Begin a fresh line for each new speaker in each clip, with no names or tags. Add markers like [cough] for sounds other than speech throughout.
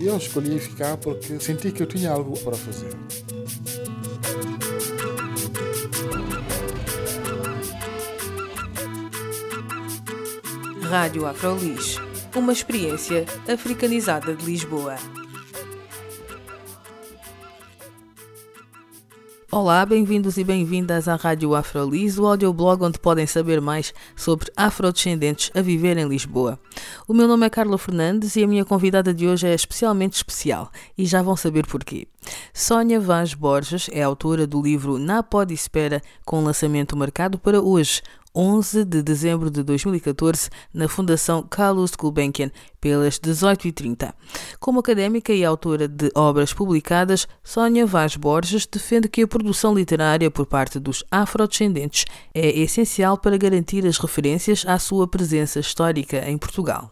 Eu escolhi ficar porque senti que eu tinha algo para fazer.
Rádio Afrolis, uma experiência africanizada de Lisboa. Olá, bem-vindos e bem-vindas à Rádio Afrolis, o audioblog onde podem saber mais sobre afrodescendentes a viver em Lisboa. O meu nome é Carla Fernandes e a minha convidada de hoje é especialmente especial e já vão saber porquê. Sónia Vaz Borges é autora do livro Na Pode Espera, com lançamento marcado para hoje, 11 de dezembro de 2014, na Fundação Carlos Gulbenkian, pelas 18h30. Como académica e autora de obras publicadas, Sónia Vaz Borges defende que a produção literária por parte dos afrodescendentes é essencial para garantir as referências à sua presença histórica em Portugal.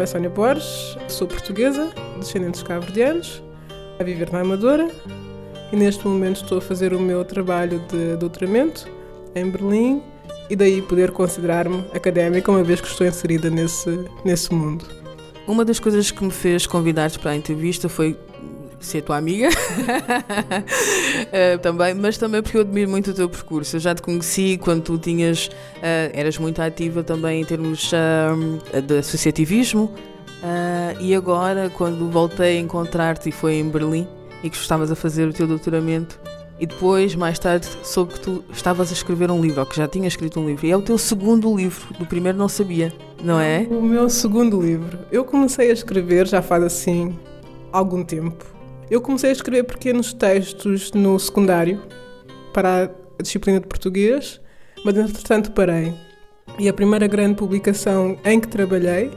Nome é Sónia Borges, sou portuguesa, descendentes cabo-verdianos, a viver na Amadora e neste momento estou a fazer o meu trabalho de doutoramento em Berlim e daí poder considerar-me académica uma vez que estou inserida nesse, nesse mundo.
Uma das coisas que me fez convidar-te para a entrevista foi ser tua amiga uh, [laughs] também, mas também porque eu admiro muito o teu percurso. Eu já te conheci quando tu tinhas, uh, eras muito ativa também em termos uh, de associativismo e agora quando voltei a encontrar-te e foi em Berlim e que estavas a fazer o teu doutoramento e depois, mais tarde, soube que tu estavas a escrever um livro, ou que já tinha escrito um livro. E é o teu segundo livro, do primeiro não sabia, não é?
O meu segundo livro. Eu comecei a escrever já faz assim algum tempo. Eu comecei a escrever pequenos textos no secundário para a disciplina de português, mas entretanto parei. E a primeira grande publicação em que trabalhei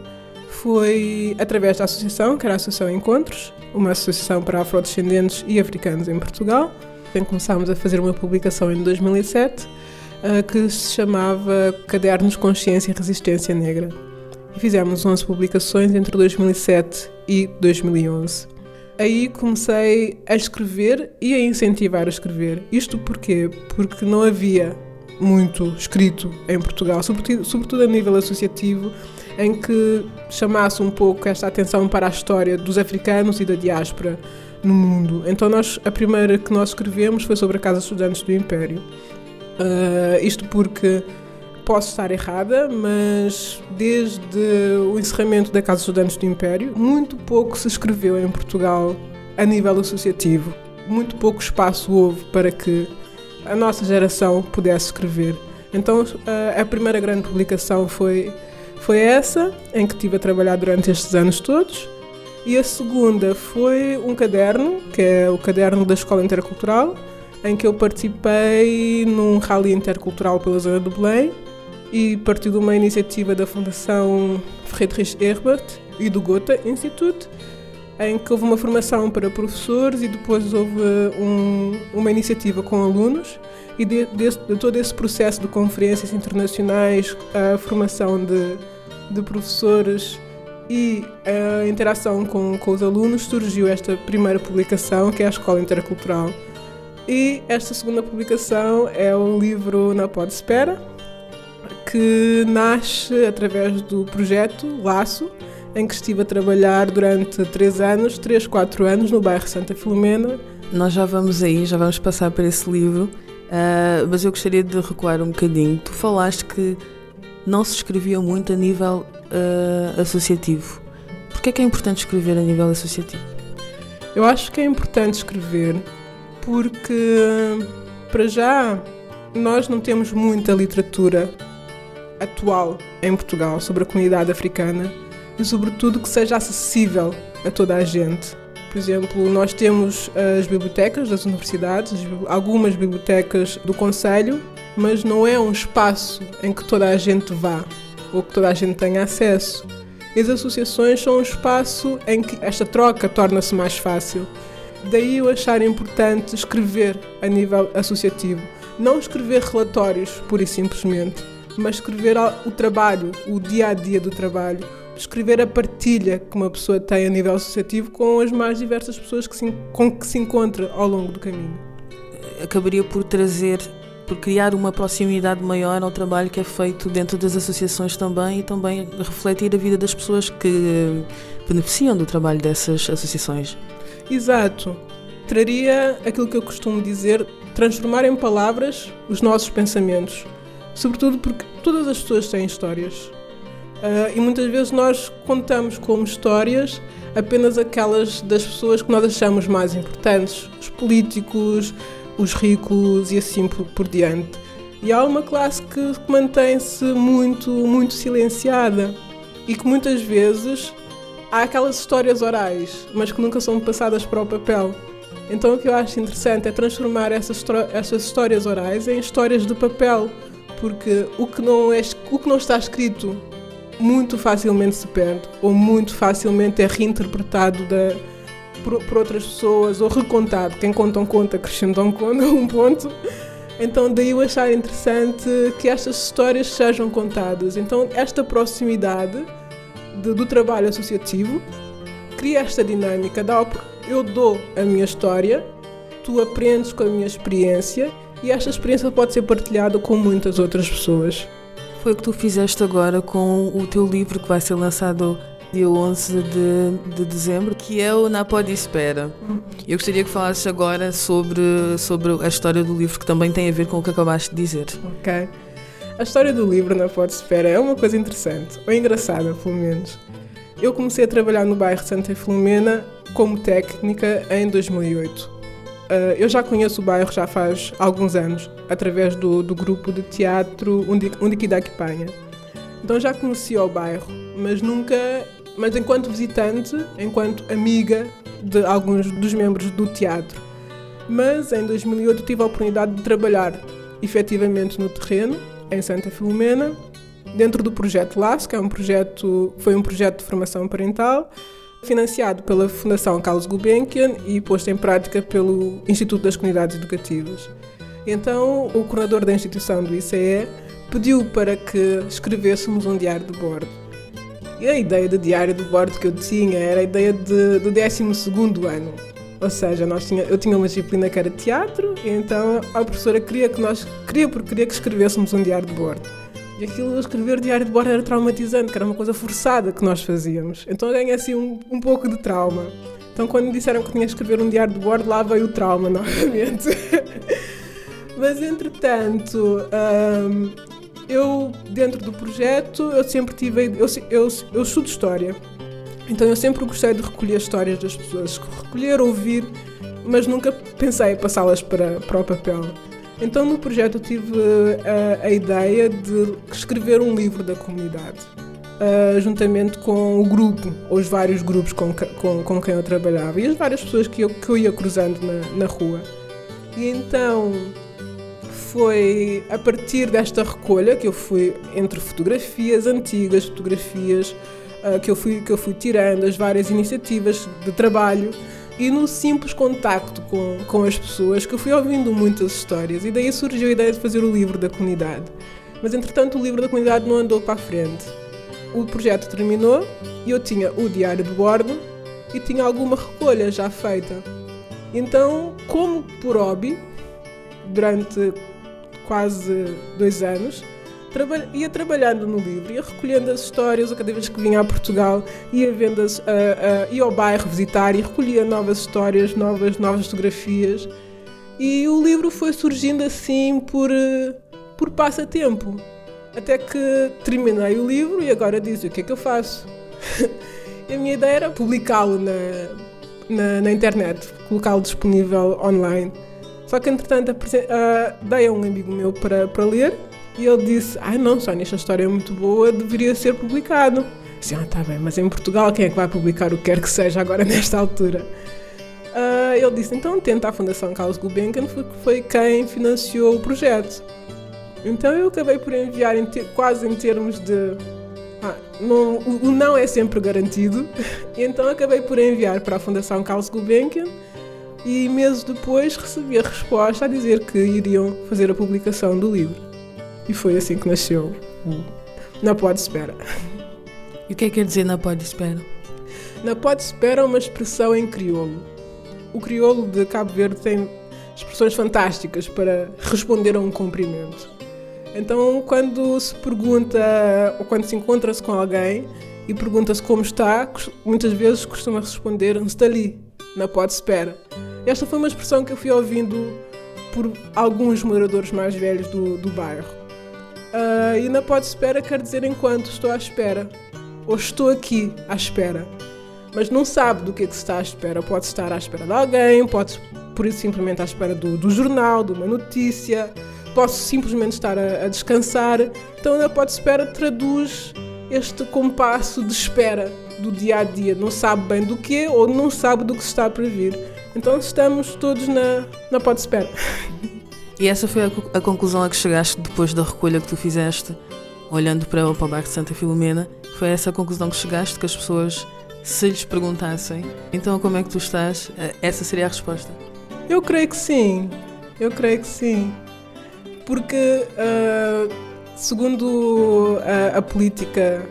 foi através da associação, que era a Associação Encontros, uma associação para afrodescendentes e africanos em Portugal. Então começámos a fazer uma publicação em 2007 eh, que se chamava Cadernos Consciência e Resistência Negra. E fizemos 11 publicações entre 2007 e 2011 aí comecei a escrever e a incentivar a escrever. Isto porquê? Porque não havia muito escrito em Portugal, sobretudo, a nível associativo, em que chamasse um pouco esta atenção para a história dos africanos e da diáspora no mundo. Então nós a primeira que nós escrevemos foi sobre a Casa Estudantes do Império. Uh, isto porque Posso estar errada, mas desde o encerramento da Casa dos Estudantes do Império, muito pouco se escreveu em Portugal a nível associativo. Muito pouco espaço houve para que a nossa geração pudesse escrever. Então, a primeira grande publicação foi, foi essa, em que estive a trabalhar durante estes anos todos. E a segunda foi um caderno, que é o caderno da Escola Intercultural, em que eu participei num rally intercultural pela zona do Belém e partiu de uma iniciativa da Fundação Friedrich Herbert e do Goethe Institute, em que houve uma formação para professores e depois houve um, uma iniciativa com alunos e de, de, de, todo esse processo de conferências internacionais, a formação de, de professores e a interação com, com os alunos surgiu esta primeira publicação, que é a Escola Intercultural. E esta segunda publicação é o livro Na Pode Espera, que nasce através do projeto Laço, em que estive a trabalhar durante três anos, três, quatro anos, no bairro Santa Filomena.
Nós já vamos aí, já vamos passar por esse livro, uh, mas eu gostaria de recuar um bocadinho. Tu falaste que não se escrevia muito a nível uh, associativo. Porquê é que é importante escrever a nível associativo?
Eu acho que é importante escrever porque, para já, nós não temos muita literatura atual em Portugal sobre a comunidade africana e, sobretudo, que seja acessível a toda a gente. Por exemplo, nós temos as bibliotecas das universidades, algumas bibliotecas do Conselho, mas não é um espaço em que toda a gente vá ou que toda a gente tenha acesso. E as associações são um espaço em que esta troca torna-se mais fácil. Daí eu achar importante escrever a nível associativo. Não escrever relatórios, pura e simplesmente, mas escrever o trabalho, o dia a dia do trabalho, escrever a partilha que uma pessoa tem a nível associativo com as mais diversas pessoas que se, com que se encontra ao longo do caminho.
Acabaria por trazer, por criar uma proximidade maior ao trabalho que é feito dentro das associações também e também refletir a vida das pessoas que beneficiam do trabalho dessas associações.
Exato. Traria aquilo que eu costumo dizer, transformar em palavras os nossos pensamentos. Sobretudo porque todas as pessoas têm histórias. Uh, e muitas vezes nós contamos como histórias apenas aquelas das pessoas que nós achamos mais importantes, os políticos, os ricos e assim por, por diante. E há uma classe que mantém-se muito, muito silenciada e que muitas vezes há aquelas histórias orais, mas que nunca são passadas para o papel. Então o que eu acho interessante é transformar essas, essas histórias orais em histórias de papel, porque o que não, é, o que não está escrito muito facilmente se perde, ou muito facilmente é reinterpretado da, por, por outras pessoas, ou recontado. Quem conta um conta, acrescentam [laughs] um ponto. Então daí eu achar interessante que estas histórias sejam contadas. Então esta proximidade de, do trabalho associativo, cria esta dinâmica, dá, eu dou a minha história, tu aprendes com a minha experiência e esta experiência pode ser partilhada com muitas outras pessoas.
Foi o que tu fizeste agora com o teu livro que vai ser lançado dia 11 de, de dezembro, que é o Na Pode Espera. Eu gostaria que falasses agora sobre, sobre a história do livro, que também tem a ver com o que acabaste de dizer.
Ok. A história do livro na Pode Espera é uma coisa interessante, ou engraçada, pelo menos. Eu comecei a trabalhar no bairro Santa Filomena como técnica em 2008. Ah, eu já conheço o bairro já faz alguns anos, através do, do grupo de teatro Undiquidac Panha. Então já conhecia o bairro, mas nunca, mas enquanto visitante, enquanto amiga de alguns dos membros do teatro. Mas em 2008 tive a oportunidade de trabalhar efetivamente no terreno em Santa Filomena, dentro do projeto LAS, que é um projeto, foi um projeto de formação parental, financiado pela Fundação Carlos Gulbenkian e posto em prática pelo Instituto das Comunidades Educativas. Então, o coordenador da instituição do ICE pediu para que escrevêssemos um diário de bordo. E a ideia de diário de bordo que eu tinha era a ideia de, do 12 ano. Ou seja, nós tinha, eu tinha uma disciplina que era teatro, e então a professora queria que nós, queria porque queria que escrevêssemos um diário de bordo. E aquilo, escrever diário de bordo era traumatizante, que era uma coisa forçada que nós fazíamos. Então eu ganhei assim um, um pouco de trauma. Então quando me disseram que tinha que escrever um diário de bordo, lá veio o trauma [laughs] novamente. Mas entretanto, hum, eu dentro do projeto, eu sempre tive, eu, eu, eu estudo história. Então eu sempre gostei de recolher histórias das pessoas, recolher, ouvir, mas nunca pensei em passá-las para, para o papel. Então no projeto eu tive a, eh, a ideia de escrever um livro da comunidade, uh, juntamente com o grupo, ou os vários grupos com, com, com quem eu trabalhava e as várias pessoas que eu, que eu ia cruzando na, na rua. E então foi a partir desta recolha que eu fui entre fotografias antigas, fotografias uh, que, eu fui, que eu fui tirando, as várias iniciativas de trabalho e no simples contacto com, com as pessoas que eu fui ouvindo muitas histórias e daí surgiu a ideia de fazer o livro da comunidade. Mas entretanto o livro da comunidade não andou para a frente. O projeto terminou e eu tinha o diário de bordo e tinha alguma recolha já feita. Então, como por hobby, durante quase dois anos, ia trabalhando no livro, ia recolhendo as histórias, a cada vez que vinha a Portugal, ia uh, uh, ia ao bairro visitar e recolhia novas histórias, novas, novas fotografias. E o livro foi surgindo assim por, uh, por passatempo. Até que terminei o livro e agora disse: o que é que eu faço? [laughs] a minha ideia era publicá-lo na, na, na, internet, colocá-lo disponível online. Só que entretanto uh, dei a um amigo meu para, para ler e ele disse: Ai não, Sónia, esta história é muito boa, deveria ser publicado. Disse: Ah, tá bem, mas em Portugal quem é que vai publicar o que quer que seja agora [laughs] nesta altura? Uh, ele disse, então tenta a Fundação Carlos Gulbenkian, porque foi quem financiou o projeto. Então eu acabei por enviar em quase em termos de... Ah, não, o, o não é sempre garantido, [laughs] então acabei por enviar para a Fundação Carlos Gulbenkian e meses depois recebi a resposta a dizer que iriam fazer a publicação do livro. E foi assim que nasceu Na Pode Espera.
E o que é que quer dizer Na Pode Espera?
Na Pode Espera é uma expressão em crioulo. O crioulo de Cabo Verde tem expressões fantásticas para responder a um cumprimento. Então, quando se pergunta ou quando se encontra-se com alguém e pergunta-se como está, muitas vezes costuma responder está ali, na pode espera. Esta foi uma expressão que eu fui ouvindo por alguns moradores mais velhos do, do bairro. Uh, e na pode espera quer dizer enquanto estou à espera, ou estou aqui à espera. Mas não sabe do que, é que está à espera. Pode estar à espera de alguém, pode por isso simplesmente à espera do, do jornal, de uma notícia, posso simplesmente estar a, a descansar. Então na pode espera traduz este compasso de espera do dia a dia. Não sabe bem do que ou não sabe do que está para vir. Então estamos todos na, na pode espera. [laughs]
E essa foi a, a, conclusão a que chegaste depois da recolha que tu fizeste, olhando para, para o bairro de Santa Filomena? Foi essa a conclusão que chegaste, que as pessoas, se lhes perguntassem, então como é que tu estás? Eh, essa seria a resposta?
Eu creio que sim, eu creio que sim. Porque, uh, segundo a, a política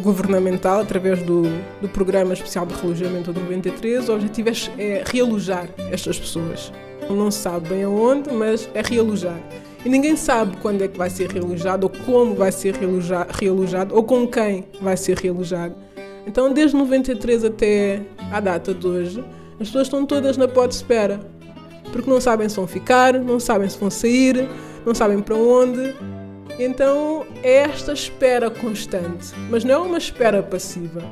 governamental, através do, do Programa Especial de Relojamento de 93, o objetivo é, é realojar estas pessoas. Não se sabe bem aonde, mas é realojar. E ninguém sabe quando é que vai ser realojado, ou como vai ser realojado, ou com quem vai ser realojado. Então, desde 93 até a data de hoje, as pessoas estão todas na pode espera, porque não sabem se vão ficar, não sabem se vão sair, não sabem para onde, então é esta espera constante, mas não é uma espera passiva.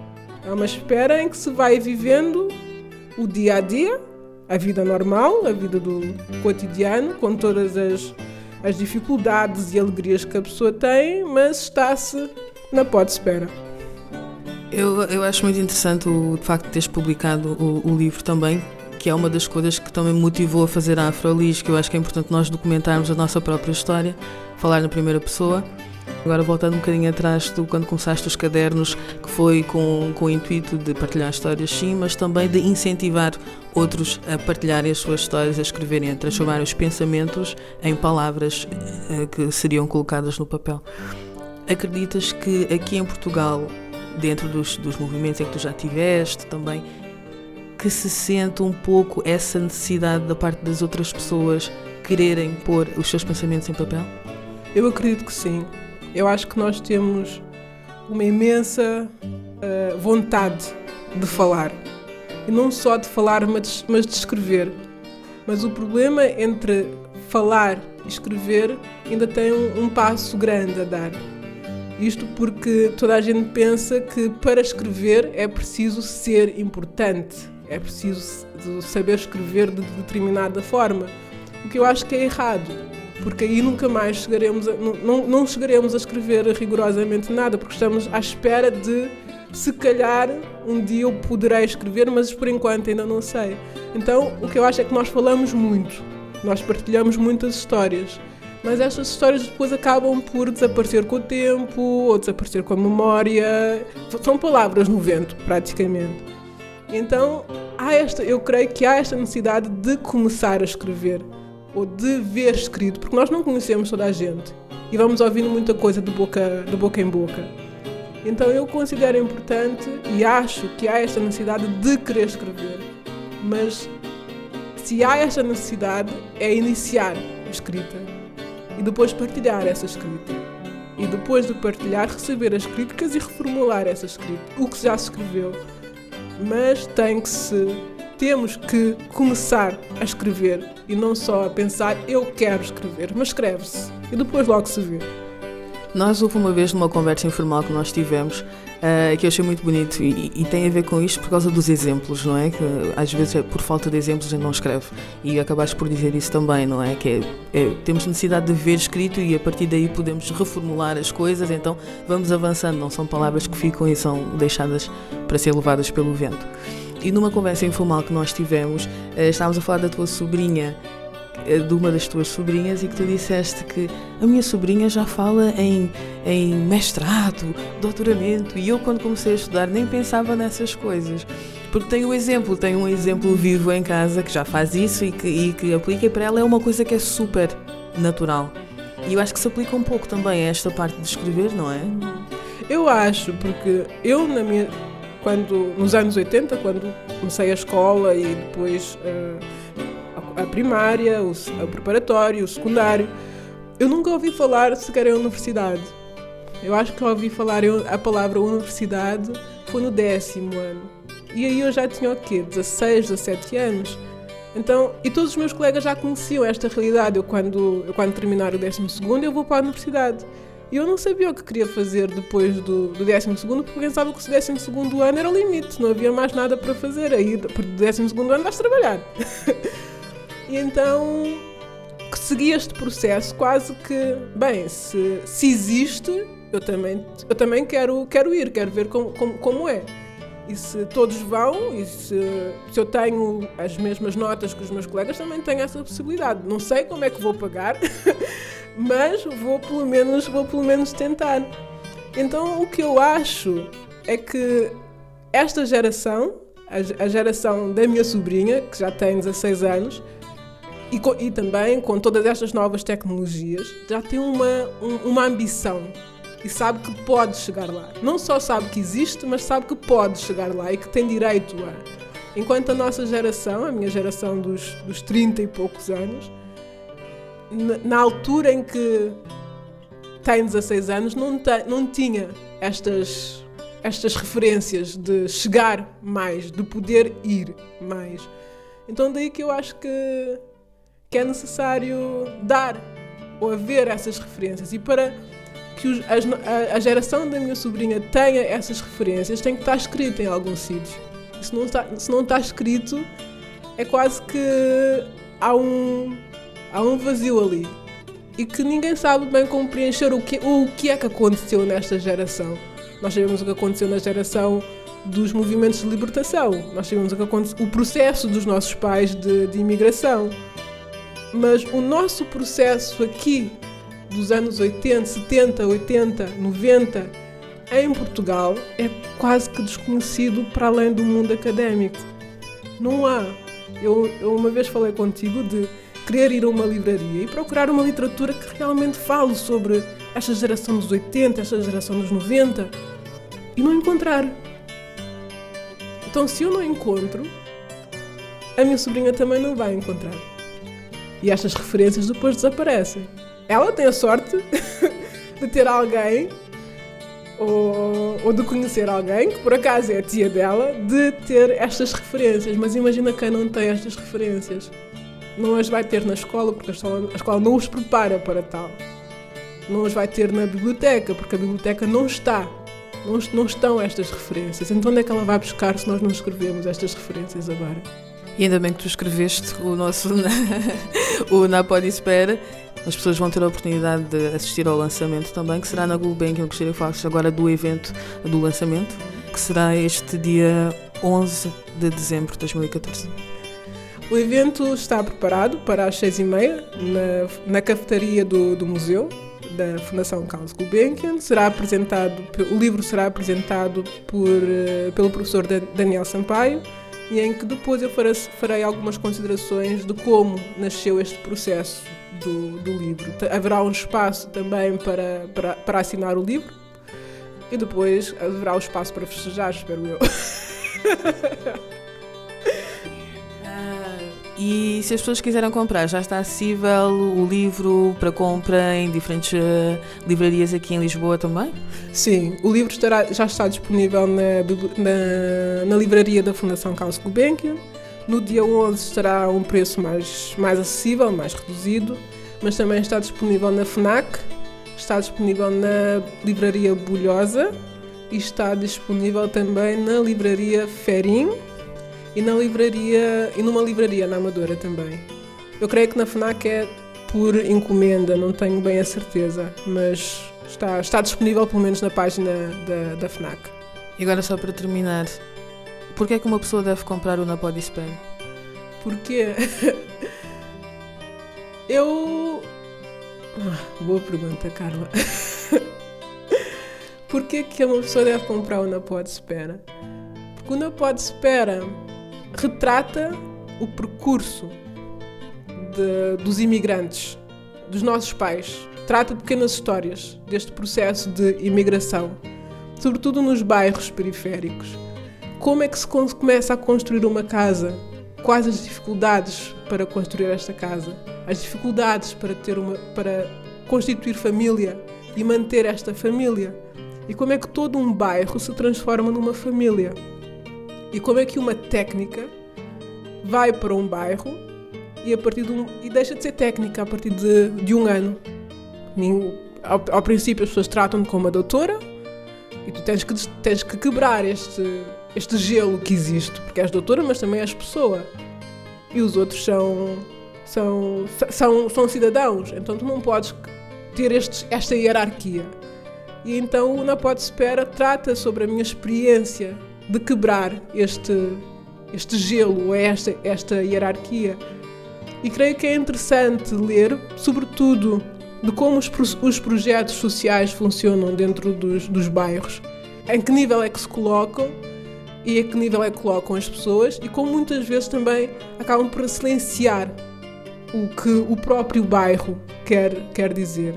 É uma espera em que se vai vivendo o dia a dia, a vida normal, a vida do cotidiano, com todas as, as dificuldades e alegrias que a pessoa tem, mas está-se na pode-espera.
Eu, eu acho muito interessante o, de facto de teres publicado o, o livro também, que é uma das coisas que também me motivou a fazer a Afrolis, que eu acho que é importante nós documentarmos a nossa própria história, falar na primeira pessoa. Agora voltando um bocadinho atrás, tu quando começaste os cadernos, que foi com, com o intuito de partilhar histórias sim, mas também de incentivar outros a partilharem as suas histórias, a escreverem, a transformar os pensamentos em palavras eh, que seriam colocadas no papel. Acreditas que aqui em Portugal, dentro dos, dos movimentos em que tu já tiveste também, que se sente um pouco essa necessidade da parte das outras pessoas quererem pôr os seus pensamentos em papel?
Eu acredito que sim. Eu acho que nós temos uma imensa uh, vontade de falar. E não só de falar, mas, de escrever. Mas o problema entre falar e escrever ainda tem um, um passo grande a dar. Isto porque toda a gente pensa que para escrever é preciso ser importante é preciso saber escrever de determinada forma. O que eu acho que é errado, porque aí nunca mais chegaremos a, não, não chegaremos a escrever rigorosamente nada, porque estamos à espera de se calhar um dia eu poderei escrever, mas por enquanto ainda não sei. Então o que eu acho é que nós falamos muito, nós partilhamos muitas histórias, mas estas histórias depois acabam por desaparecer com o tempo ou desaparecer com a memória. São palavras no vento, praticamente. Então, há esta, eu creio que há esta necessidade de começar a escrever ou de ver escrito, porque nós não conhecemos toda a gente e vamos ouvindo muita coisa de boca, de boca em boca. Então eu considero importante e acho que há esta necessidade de querer escrever, mas se há esta necessidade é iniciar a escrita e depois partilhar essa escrita. E depois de partilhar, receber as críticas e reformular essa escrita, o que já se escreveu mas tem que se temos que começar a escrever e não só a pensar eu quero escrever, mas escreve-se e depois logo se vê.
Nós houve uma vez numa conversa informal que nós tivemos uh, que eu achei muito bonito e, e, tem a ver com isto por causa dos exemplos, não é? Que às vezes é por falta de exemplos a gente não escreve e acabaste por dizer isso também, não é? Que é, é, temos necessidade de ver escrito e a partir daí podemos reformular as coisas, então vamos avançando, não são palavras que ficam e são deixadas para ser levadas pelo vento. E numa conversa informal que nós tivemos, eh, estávamos a falar da tua sobrinha, eh, de uma das tuas sobrinhas, e que tu disseste que a minha sobrinha já fala em, em mestrado, doutoramento, e eu, quando comecei a estudar, nem pensava nessas coisas. Porque tem o exemplo, tem um exemplo vivo em casa que já faz isso e que, e que aplica, e para ela é uma coisa que é super natural. E eu acho que se aplica um pouco também a esta parte de escrever, não é?
Eu acho, porque eu na minha quando nos anos 80, quando comecei a escola e depois uh, a, a, primária, o, o preparatório, o secundário, eu nunca ouvi falar sequer em universidade. Eu acho que ouvi falar a palavra universidade foi no décimo ano. E aí eu já tinha o quê? 16, 17 anos. Então, e todos os meus colegas já conheciam esta realidade. Eu quando, eu, quando terminar o décimo segundo, eu vou para a universidade. E eu não sabia o que queria fazer depois do, do 12 porque pensava que o 12 ano era o limite, não havia mais nada para fazer. Aí, do 12 ano, vais trabalhar. [laughs] e então segui este processo quase que, bem, se, se existe, eu também, eu também quero, quero ir, quero ver como, como, como é. E se todos vão, e se, se eu tenho as mesmas notas que os meus colegas, também tenho essa possibilidade. Não sei como é que vou pagar, [laughs] mas vou pelo menos, vou pelo menos tentar. Então o que eu acho é que esta geração, a, geração da minha sobrinha, que já tem 16 anos, e, com, e também com todas estas novas tecnologias, já tem uma, um, uma ambição e sabe que pode chegar lá. Não só sabe que existe, mas sabe que pode chegar lá e que tem direito a. Enquanto a nossa geração, a minha geração dos, dos 30 e poucos anos, na altura em que tem 16 anos, não, te, não tinha estas, estas referências de chegar mais, de poder ir mais. Então, daí que eu acho que, que é necessário dar ou haver essas referências. E para que os, a, a, geração da minha sobrinha tenha essas referências tem que estar escrito em algum sítio. Se não está, se não está escrito, é quase que há um, há um vazio ali e que ninguém sabe bem como preencher o que, o que é que aconteceu nesta geração. Nós sabemos o que aconteceu na geração dos movimentos de libertação, nós sabemos o que aconteceu, o processo dos nossos pais de, de imigração. Mas o nosso processo aqui dos anos 80, 70, 80, 90 em Portugal é quase que desconhecido para além do mundo académico. Não há. Eu, eu uma vez falei contigo de querer ir a uma livraria e procurar uma literatura que realmente fale sobre esta geração dos 80, esta geração dos 90 e não encontrar. Então, se eu não encontro, a minha sobrinha também não vai encontrar. E estas referências depois desaparecem. Ela tem a sorte [laughs] de ter alguém ou, ou, de conhecer alguém, que por acaso é a tia dela, de ter estas referências. Mas imagina quem não tem estas referências não as vai ter na escola, porque a escola, a escola não os prepara para tal. Não as vai ter na biblioteca, porque a biblioteca não está. Não, não estão estas referências. Então onde é que ela vai buscar se nós não escrevemos estas referências agora?
E ainda bem que tu escreveste o nosso [laughs] o Na Pode Espera. As pessoas vão ter a oportunidade de assistir ao lançamento também, que será na Gulbenkian. Eu gostaria de falar agora do evento do lançamento, que será este dia 11 de dezembro de 2014.
O evento está preparado para as seis e meia na, na cafetaria do, do museu da Fundação Carlos Gulbenkian. Será apresentado, o livro será apresentado por, uh, pelo professor Daniel Sampaio e em que depois eu farei, algumas considerações de como nasceu este processo do, do livro. Haverá um espaço também para, para, para assinar o livro e depois haverá o espaço para festejar, espero eu. [laughs]
E se as pessoas quiserem comprar, já está acessível o livro para compra em diferentes uh, livrarias aqui em Lisboa também?
Sim, o livro estará, já está disponível na, na, na livraria da Fundação Carlos Gulbenkian. No dia 11 estará a um preço mais, mais acessível, mais reduzido, mas também está disponível na FNAC, está disponível na livraria Bulhosa e está disponível também na livraria Ferim e na livraria e numa livraria na Amadora também. Eu creio que na FNAC é por encomenda, não tenho bem a certeza, mas está, está disponível pelo menos na página da, da FNAC.
E agora só para terminar, Porquê é que uma pessoa deve comprar o Na Pode Espera?
Porque eu. Ah, boa pergunta, Carla. Porquê que uma pessoa deve comprar o Na Pode Espera? Porque o Na Pode Espera retrata o percurso de, dos imigrantes, dos nossos pais. Trata pequenas histórias deste processo de imigração, sobretudo nos bairros periféricos. Como é que se começa a construir uma casa? Quais as dificuldades para construir esta casa? As dificuldades para ter uma para constituir família e manter esta família? E como é que todo um bairro se transforma numa família? E como é que uma técnica vai para um bairro e a partir de um, e deixa de ser técnica a partir de, de um ano. Ao, ao princípio as pessoas tratam-te como uma doutora e tu tens que, tens que quebrar este, este gelo que existe, porque és doutora, mas também és pessoa. E os outros são, são, são, são cidadãos, então tu não podes ter estes, esta hierarquia. E então o Na Pode Espera trata sobre a minha experiência de quebrar este, este gelo, esta, esta hierarquia. E creio que é interessante ler, sobretudo, de como os, os projetos sociais funcionam dentro dos, dos bairros, em que nível é que se colocam e a que nível é que colocam as pessoas e como muitas vezes também acabam por silenciar o que o próprio bairro quer, quer dizer.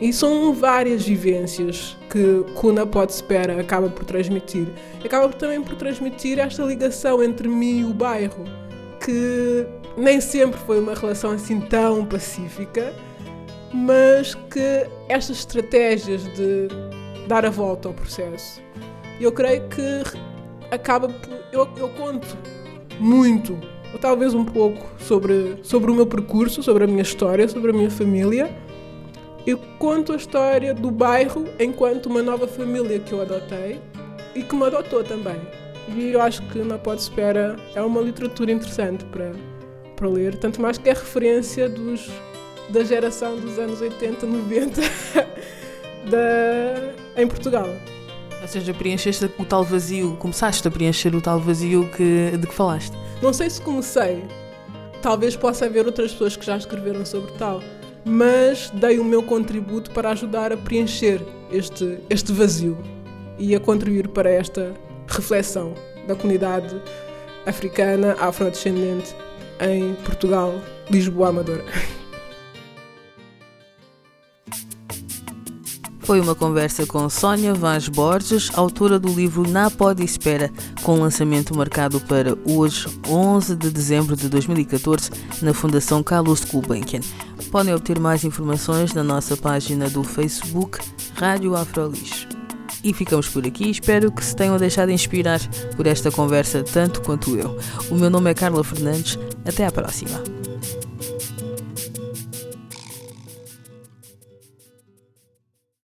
E são várias vivências que Kuna Pode Espera acaba por transmitir. Acaba também por transmitir esta ligação entre mim e o bairro, que nem sempre foi uma relação assim tão pacífica, mas que estas estratégias de dar a volta ao processo, eu creio que acaba por. Eu, eu conto muito, ou talvez um pouco, sobre, sobre o meu percurso, sobre a minha história, sobre a minha família eu conto a história do bairro enquanto uma nova família que eu adotei e que me adotou também. E eu acho que na Pode Espera é uma literatura interessante para, para ler, tanto mais que é referência dos, da geração dos anos 80, 90 [laughs] da, em Portugal.
Ou seja, preencheste o tal vazio, começaste a preencher o tal vazio que, de que falaste.
Não sei se comecei, talvez possa haver outras pessoas que já escreveram sobre tal mas dei o meu contributo para ajudar a preencher este, este vazio e a contribuir para esta reflexão da comunidade africana afrodescendente em Portugal, Lisboa, Amadora.
Foi uma conversa com Sónia Vaz Borges, autora do livro Na Pode Espera, com lançamento marcado para hoje, 11 de dezembro de 2014, na Fundação Carlos Gulbenkian. Podem obter mais informações na nossa página do Facebook Rádio Afrolis. E ficamos por aqui. Espero que se tenham deixado inspirar por esta conversa tanto quanto eu. O meu nome é Carla Fernandes. Até à próxima.